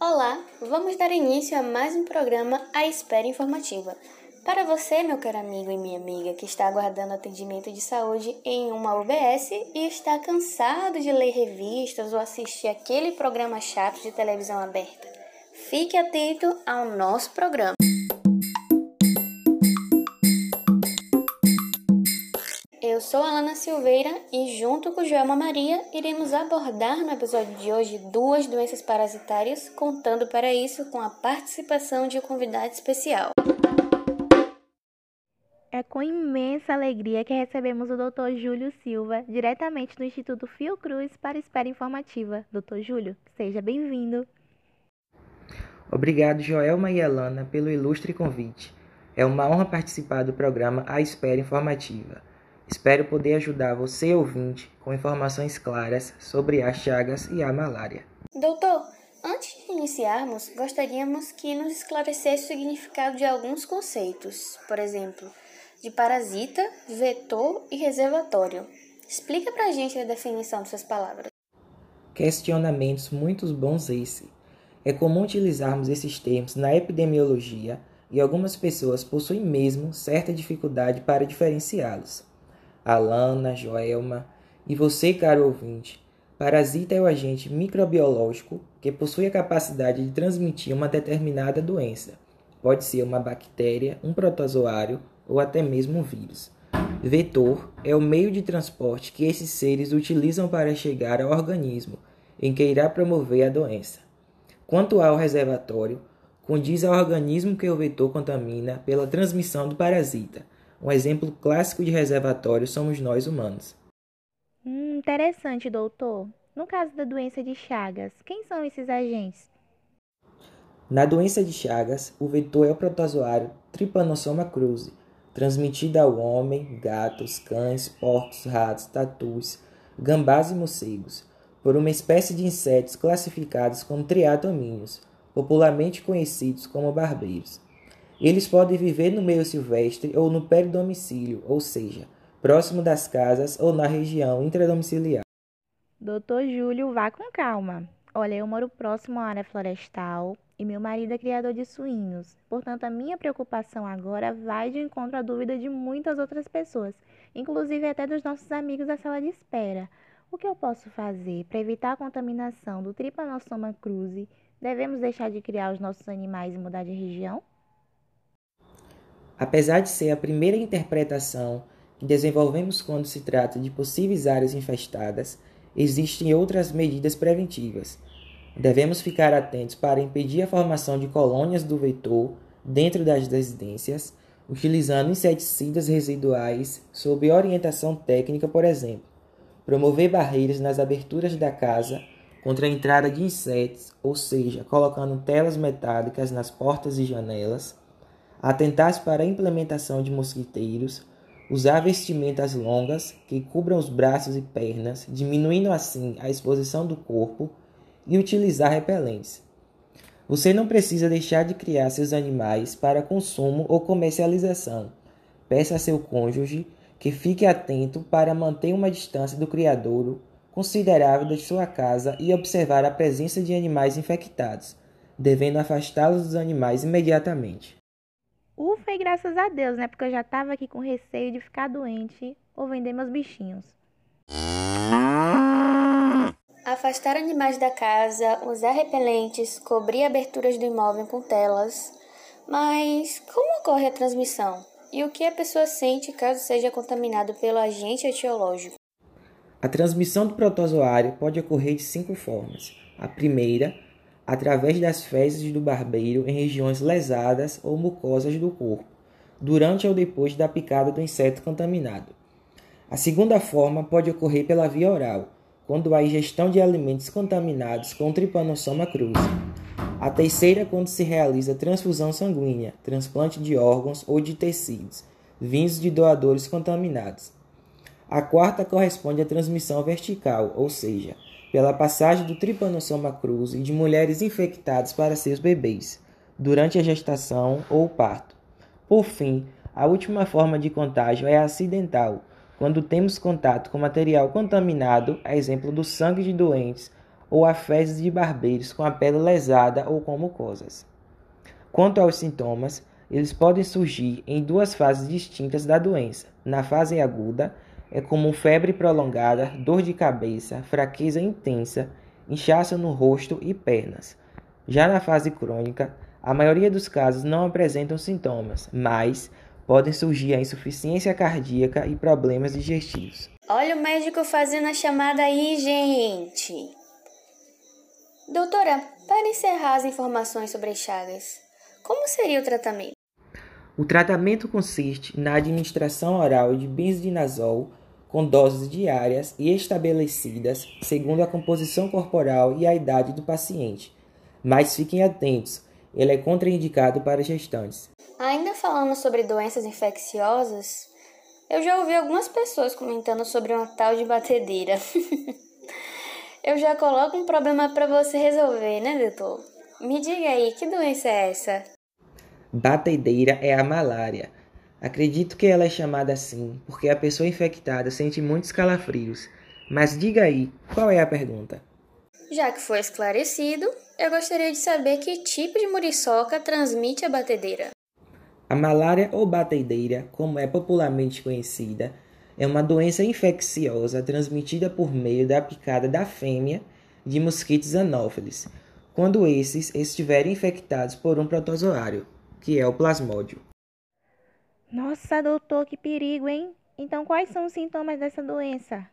Olá, vamos dar início a mais um programa A Espera Informativa. Para você, meu caro amigo e minha amiga, que está aguardando atendimento de saúde em uma UBS e está cansado de ler revistas ou assistir aquele programa chato de televisão aberta, fique atento ao nosso programa. Eu sou a Ana Silveira e, junto com Joelma Maria, iremos abordar no episódio de hoje duas doenças parasitárias, contando para isso com a participação de um convidado especial. É com imensa alegria que recebemos o Dr. Júlio Silva, diretamente do Instituto Fiocruz, para a Espera Informativa. Dr. Júlio, seja bem-vindo. Obrigado, Joelma e Elana, pelo ilustre convite. É uma honra participar do programa A Espera Informativa. Espero poder ajudar você, ouvinte, com informações claras sobre as chagas e a malária. Doutor, antes de iniciarmos, gostaríamos que nos esclarecesse o significado de alguns conceitos. Por exemplo, de parasita, vetor e reservatório. Explica pra gente a definição dessas palavras. Questionamentos muito bons esse. É comum utilizarmos esses termos na epidemiologia e algumas pessoas possuem mesmo certa dificuldade para diferenciá-los. Alana, Joelma e você, caro ouvinte, parasita é o agente microbiológico que possui a capacidade de transmitir uma determinada doença. Pode ser uma bactéria, um protozoário ou até mesmo um vírus. Vetor é o meio de transporte que esses seres utilizam para chegar ao organismo em que irá promover a doença. Quanto ao reservatório, condiz ao organismo que o vetor contamina pela transmissão do parasita. Um exemplo clássico de reservatório somos nós humanos. Hum, interessante, doutor. No caso da doença de Chagas, quem são esses agentes? Na doença de Chagas, o vetor é o protozoário Trypanosoma cruzi, transmitida ao homem, gatos, cães, porcos, ratos, tatus, gambás e morcegos, por uma espécie de insetos classificados como triatomíneos, popularmente conhecidos como barbeiros. Eles podem viver no meio silvestre ou no peridomicílio, ou seja, próximo das casas ou na região intradomiciliar. Doutor Júlio, vá com calma. Olha, eu moro próximo à área florestal, e meu marido é criador de suínos. Portanto, a minha preocupação agora vai de encontro à dúvida de muitas outras pessoas, inclusive até dos nossos amigos da sala de espera. O que eu posso fazer para evitar a contaminação do Trypanosoma cruzi? Devemos deixar de criar os nossos animais e mudar de região? Apesar de ser a primeira interpretação que desenvolvemos quando se trata de possíveis áreas infestadas, existem outras medidas preventivas Devemos ficar atentos para impedir a formação de colônias do vetor dentro das residências, utilizando inseticidas residuais sob orientação técnica, por exemplo. Promover barreiras nas aberturas da casa contra a entrada de insetos, ou seja, colocando telas metálicas nas portas e janelas. Atentar-se para a implementação de mosquiteiros, usar vestimentas longas que cubram os braços e pernas, diminuindo assim a exposição do corpo e utilizar repelentes. Você não precisa deixar de criar seus animais para consumo ou comercialização. Peça a seu cônjuge que fique atento para manter uma distância do criadouro considerável de sua casa e observar a presença de animais infectados, devendo afastá-los dos animais imediatamente. Ufa, e graças a Deus, né? Porque eu já estava aqui com receio de ficar doente ou vender meus bichinhos. Afastar animais da casa, usar repelentes, cobrir aberturas do imóvel com telas. Mas como ocorre a transmissão? E o que a pessoa sente caso seja contaminado pelo agente etiológico? A transmissão do protozoário pode ocorrer de cinco formas. A primeira, através das fezes do barbeiro em regiões lesadas ou mucosas do corpo, durante ou depois da picada do inseto contaminado. A segunda forma pode ocorrer pela via oral, quando há ingestão de alimentos contaminados com Trypanosoma cruzi. A terceira, quando se realiza transfusão sanguínea, transplante de órgãos ou de tecidos, vindos de doadores contaminados. A quarta corresponde à transmissão vertical, ou seja, pela passagem do Trypanosoma cruzi de mulheres infectadas para seus bebês, durante a gestação ou parto. Por fim, a última forma de contágio é acidental, quando temos contato com material contaminado, a exemplo do sangue de doentes ou a fezes de barbeiros com a pele lesada ou com mucosas. Quanto aos sintomas, eles podem surgir em duas fases distintas da doença. Na fase aguda, é comum febre prolongada, dor de cabeça, fraqueza intensa, inchaço no rosto e pernas. Já na fase crônica, a maioria dos casos não apresentam sintomas, mas podem surgir a insuficiência cardíaca e problemas digestivos. Olha o médico fazendo a chamada aí, gente. Doutora, para encerrar as informações sobre as chagas, como seria o tratamento? O tratamento consiste na administração oral de benzodinazol com doses diárias e estabelecidas segundo a composição corporal e a idade do paciente. Mas fiquem atentos, ele é contraindicado para gestantes. Ainda falando sobre doenças infecciosas, eu já ouvi algumas pessoas comentando sobre uma tal de batedeira. eu já coloco um problema para você resolver, né, doutor? Me diga aí, que doença é essa? Batedeira é a malária. Acredito que ela é chamada assim porque a pessoa infectada sente muitos calafrios. Mas diga aí, qual é a pergunta? Já que foi esclarecido, eu gostaria de saber que tipo de muriçoca transmite a batedeira. A malária ou batedeira, como é popularmente conhecida, é uma doença infecciosa transmitida por meio da picada da fêmea de mosquitos anófeles, quando esses estiverem infectados por um protozoário, que é o plasmódio. Nossa, doutor, que perigo, hein? Então, quais são os sintomas dessa doença?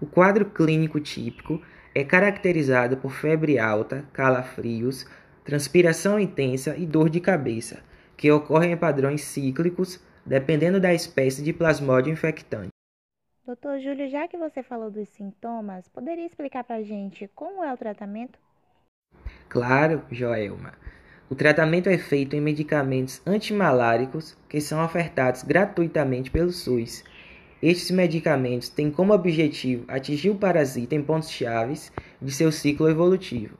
O quadro clínico típico é caracterizado por febre alta, calafrios, transpiração intensa e dor de cabeça, que ocorrem em padrões cíclicos, dependendo da espécie de plasmódio infectante. Doutor Júlio, já que você falou dos sintomas, poderia explicar para a gente como é o tratamento? Claro, Joelma. O tratamento é feito em medicamentos antimaláricos que são ofertados gratuitamente pelo SUS. Estes medicamentos têm como objetivo atingir o parasita em pontos chaves de seu ciclo evolutivo.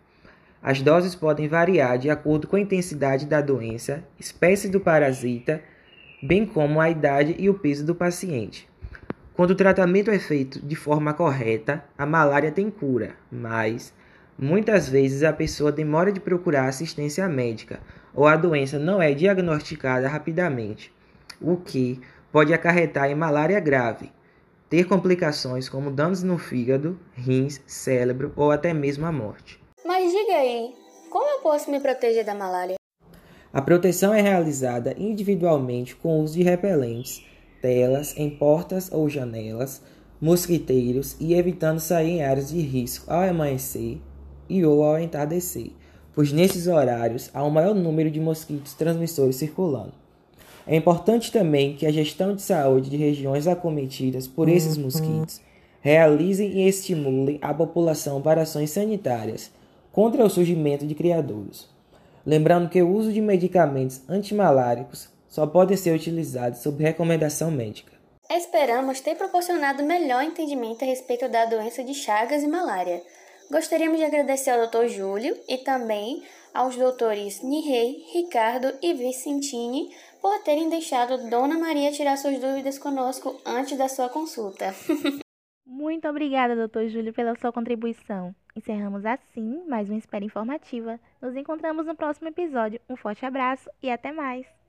As doses podem variar de acordo com a intensidade da doença, espécie do parasita, bem como a idade e o peso do paciente. Quando o tratamento é feito de forma correta, a malária tem cura, mas Muitas vezes a pessoa demora de procurar assistência médica ou a doença não é diagnosticada rapidamente, o que pode acarretar em malária grave, ter complicações como danos no fígado, rins, cérebro ou até mesmo a morte. Mas diga aí, como eu posso me proteger da malária? A proteção é realizada individualmente com o uso de repelentes, telas em portas ou janelas, mosquiteiros e evitando sair em áreas de risco ao amanhecer e ou ao entardecer, pois nesses horários há um maior número de mosquitos transmissores circulando. É importante também que a gestão de saúde de regiões acometidas por esses mosquitos realizem e estimulem a população para ações sanitárias contra o surgimento de criadouros. Lembrando que o uso de medicamentos antimaláricos só pode ser utilizado sob recomendação médica. Esperamos ter proporcionado melhor entendimento a respeito da doença de Chagas e malária. Gostaríamos de agradecer ao Dr. Júlio e também aos doutores Nihei, Ricardo e Vicentini por terem deixado Dona Maria tirar suas dúvidas conosco antes da sua consulta. Muito obrigada, doutor Júlio, pela sua contribuição. Encerramos assim mais uma espera informativa. Nos encontramos no próximo episódio. Um forte abraço e até mais!